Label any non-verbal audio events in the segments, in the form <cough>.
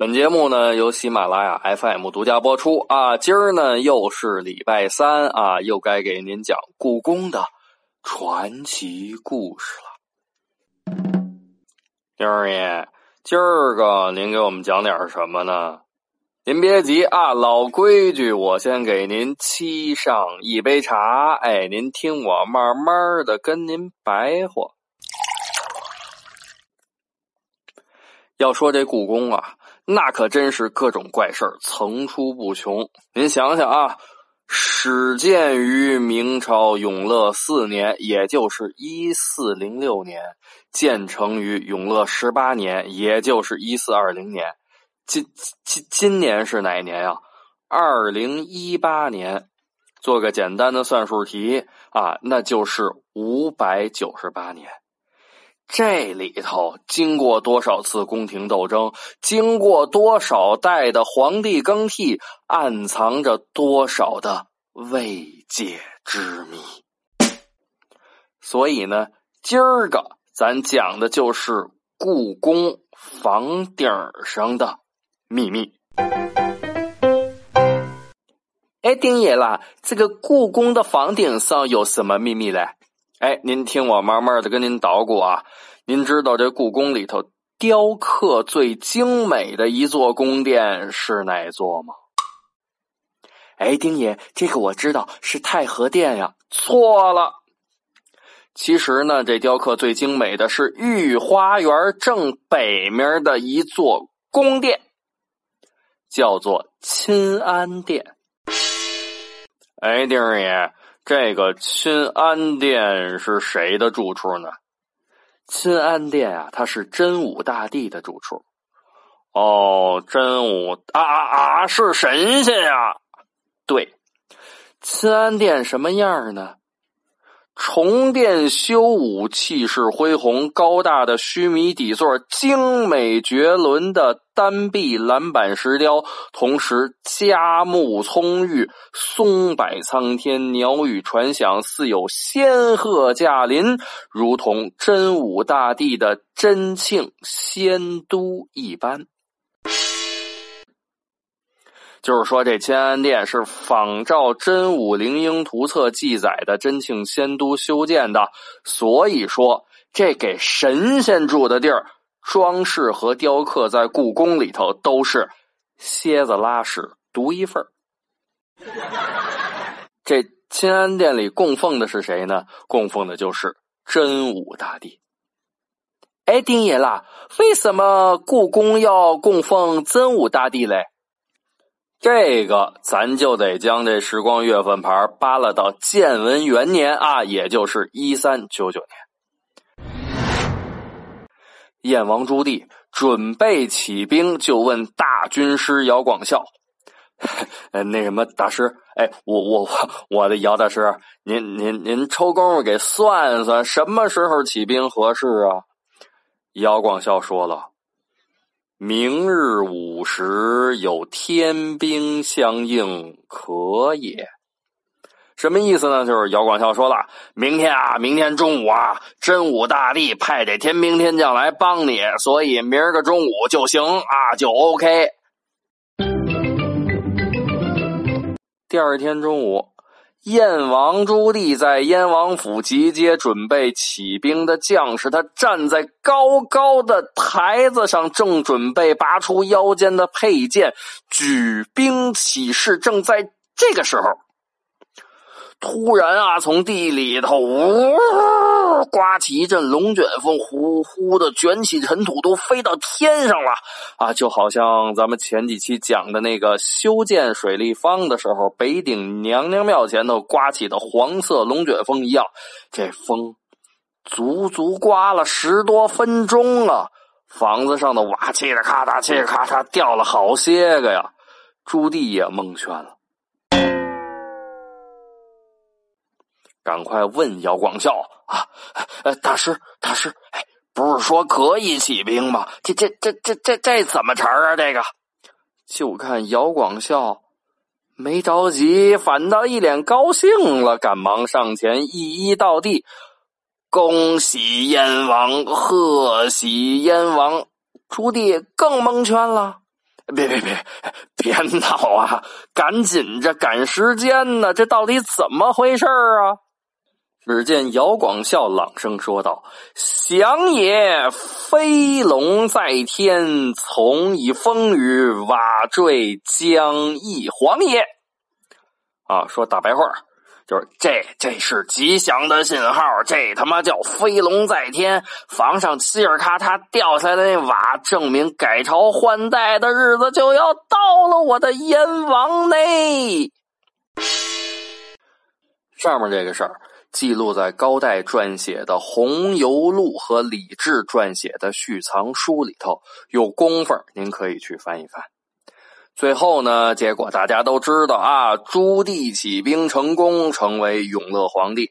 本节目呢由喜马拉雅 FM 独家播出啊，今儿呢又是礼拜三啊，又该给您讲故宫的传奇故事了。丁二爷，今儿个您给我们讲点什么呢？您别急啊，老规矩，我先给您沏上一杯茶。哎，您听我慢慢的跟您白话。要说这故宫啊，那可真是各种怪事层出不穷。您想想啊，始建于明朝永乐四年，也就是一四零六年；建成于永乐十八年，也就是一四二零年。今今今年是哪一年呀？二零一八年，做个简单的算术题啊，那就是五百九十八年。这里头经过多少次宫廷斗争，经过多少代的皇帝更替，暗藏着多少的未解之谜。所以呢，今儿个咱讲的就是故宫房顶上的。秘密。哎，丁爷啦，这个故宫的房顶上有什么秘密嘞？哎，您听我慢慢的跟您捣鼓啊。您知道这故宫里头雕刻最精美的一座宫殿是哪座吗？哎，丁爷，这个我知道是太和殿呀。错了，其实呢，这雕刻最精美的是御花园正北面的一座宫殿。叫做钦安殿。哎，丁爷，这个钦安殿是谁的住处呢？钦安殿啊，它是真武大帝的住处。哦，真武啊啊啊，是神仙呀！对，钦安殿什么样呢？重殿修武，气势恢宏，高大的须弥底座，精美绝伦的单壁蓝板石雕，同时佳木葱郁，松柏苍天，鸟语传响，似有仙鹤驾临，如同真武大帝的真庆仙都一般。就是说，这乾安殿是仿照真武灵应图册记载的真庆仙都修建的，所以说这给神仙住的地儿，装饰和雕刻在故宫里头都是蝎子拉屎独一份这乾安殿里供奉的是谁呢？供奉的就是真武大帝。哎，丁爷啦，为什么故宫要供奉真武大帝嘞？这个咱就得将这时光月份牌扒拉到建文元年啊，也就是一三九九年。燕王朱棣准备起兵，就问大军师姚广孝：“ <laughs> 那什么大师，哎，我我我我的姚大师，您您您抽功夫给算算，什么时候起兵合适啊？”姚广孝说了。明日午时有天兵相应，可也。什么意思呢？就是姚广孝说了，明天啊，明天中午啊，真武大帝派这天兵天将来帮你，所以明儿个中午就行啊，就 OK。第二天中午。燕王朱棣在燕王府集结准备起兵的将士，他站在高高的台子上，正准备拔出腰间的佩剑，举兵起势。正在这个时候。突然啊，从地里头呜刮起一阵龙卷风，呼呼的卷起尘土，都飞到天上了啊！就好像咱们前几期讲的那个修建水立方的时候，北顶娘娘庙前头刮起的黄色龙卷风一样。这风足足刮了十多分钟啊！房子上的瓦嘁哩咔嚓，嘁哩咔嚓掉了好些个呀！朱棣也蒙圈了，赶快问姚广孝啊，呃，大师，大师，哎，不是说可以起兵吗？这、这、这、这、这、这怎么成啊？这个，就看姚广孝没着急，反倒一脸高兴了，赶忙上前一一道地。恭喜燕王，贺喜燕王！朱棣更蒙圈了。别别别，别闹啊！赶紧着，赶时间呢！这到底怎么回事啊？只见姚广孝朗声说道：“降也，飞龙在天，从以风雨瓦坠江一黄也。”啊，说大白话。就是这，这是吉祥的信号。这他妈叫飞龙在天，房上嘁儿咔嚓掉下来的那瓦，证明改朝换代的日子就要到了。我的燕王内，上面这个事儿记录在高岱撰写的《红油录》和李治撰写的《续藏书》里头，有功夫您可以去翻一翻。最后呢，结果大家都知道啊，朱棣起兵成功，成为永乐皇帝。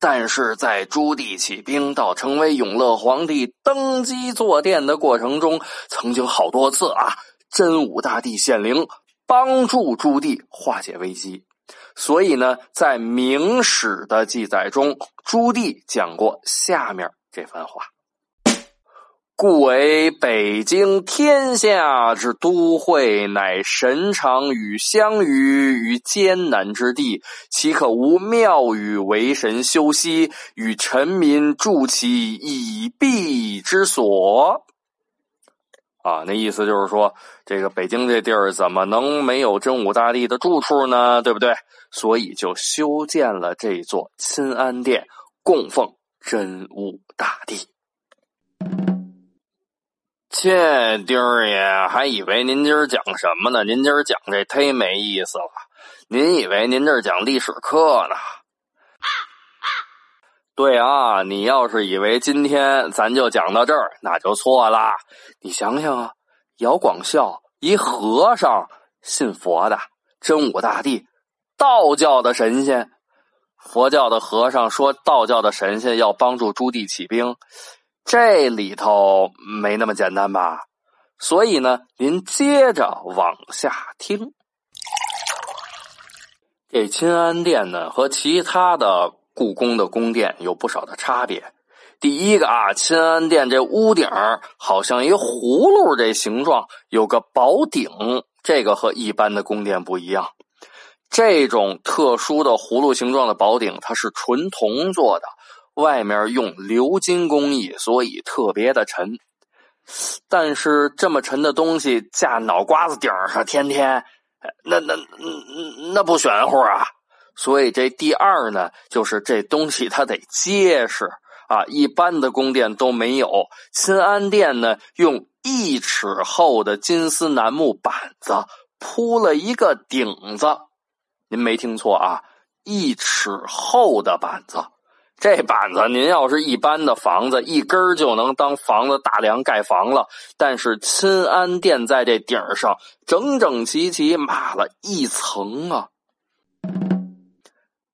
但是在朱棣起兵到成为永乐皇帝登基坐殿的过程中，曾经好多次啊，真武大帝显灵，帮助朱棣化解危机。所以呢，在明史的记载中，朱棣讲过下面这番话。故为北京天下之都会，乃神常与相与于艰难之地，岂可无庙宇为神休息，与臣民筑其以避之所？啊，那意思就是说，这个北京这地儿怎么能没有真武大帝的住处呢？对不对？所以就修建了这座钦安殿，供奉真武大帝。切，丁儿爷还以为您今儿讲什么呢？您今儿讲这忒没意思了。您以为您这讲历史课呢？对啊，你要是以为今天咱就讲到这儿，那就错了。你想想啊，姚广孝一和尚，信佛的，真武大帝，道教的神仙，佛教的和尚说道教的神仙要帮助朱棣起兵。这里头没那么简单吧？所以呢，您接着往下听。这钦安殿呢，和其他的故宫的宫殿有不少的差别。第一个啊，钦安殿这屋顶好像一葫芦这形状，有个宝顶，这个和一般的宫殿不一样。这种特殊的葫芦形状的宝顶，它是纯铜做的。外面用鎏金工艺，所以特别的沉。但是这么沉的东西架脑瓜子顶上，天天那那那那不玄乎啊！所以这第二呢，就是这东西它得结实啊，一般的宫殿都没有。钦安殿呢，用一尺厚的金丝楠木板子铺了一个顶子，您没听错啊，一尺厚的板子。这板子，您要是一般的房子，一根就能当房子大梁盖房了。但是钦安殿在这顶上整整齐齐码了一层啊！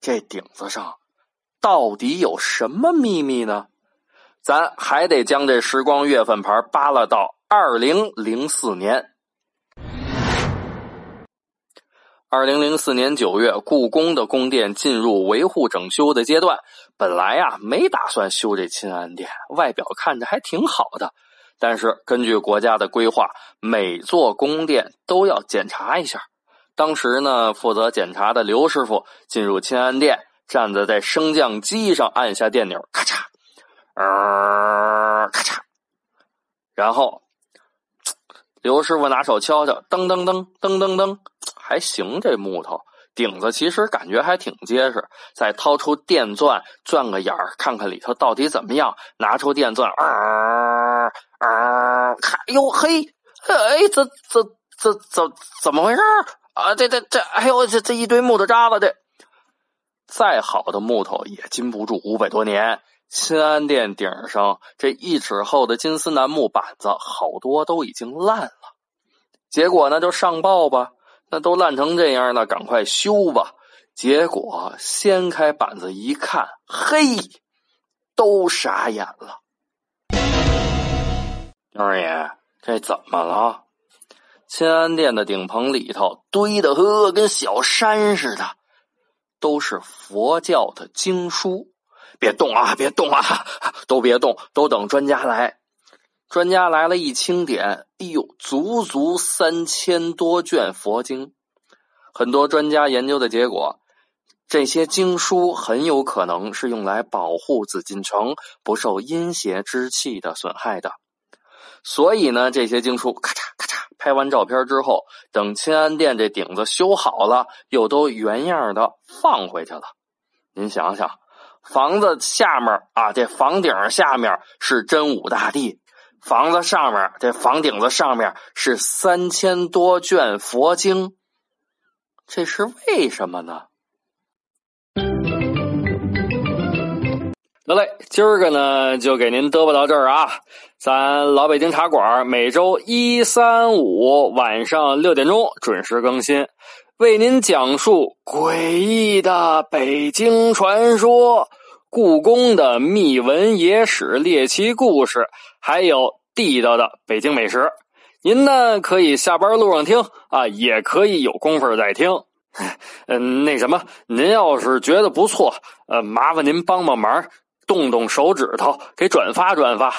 这顶子上到底有什么秘密呢？咱还得将这时光月份牌扒拉到二零零四年。二零零四年九月，故宫的宫殿进入维护整修的阶段。本来呀，没打算修这钦安殿，外表看着还挺好的。但是根据国家的规划，每座宫殿都要检查一下。当时呢，负责检查的刘师傅进入钦安殿，站在在升降机上按下电钮，咔嚓，呃，咔嚓，然后刘师傅拿手敲敲，噔噔噔噔噔噔。还行，这木头顶子其实感觉还挺结实。再掏出电钻钻个眼儿，看看里头到底怎么样。拿出电钻，啊啊！看，哟嘿，哎，这这这怎怎么回事啊？这这这，哎呦，这这一堆木头渣子，这再好的木头也经不住五百多年。新安殿顶上这一尺厚的金丝楠木板子，好多都已经烂了。结果呢，就上报吧，那都烂成这样了，赶快修吧。结果掀开板子一看，嘿，都傻眼了。二爷，这怎么了？钦安殿的顶棚里头堆的呵跟小山似的，都是佛教的经书。别动啊！别动啊！<laughs> 都别动，都等专家来。专家来了，一清点，哎呦，足足三千多卷佛经。很多专家研究的结果，这些经书很有可能是用来保护紫禁城不受阴邪之气的损害的。所以呢，这些经书咔嚓拍完照片之后，等钦安殿这顶子修好了，又都原样的放回去了。您想想。房子下面啊，这房顶下面是真武大帝；房子上面，这房顶子上面是三千多卷佛经。这是为什么呢？得嘞，今儿个呢就给您嘚啵到这儿啊！咱老北京茶馆每周一、三、五晚上六点钟准时更新。为您讲述诡异的北京传说、故宫的秘闻野史、猎奇故事，还有地道的北京美食。您呢可以下班路上听啊，也可以有功夫再听。<laughs> 嗯，那什么，您要是觉得不错，呃，麻烦您帮帮忙，动动手指头给转发转发。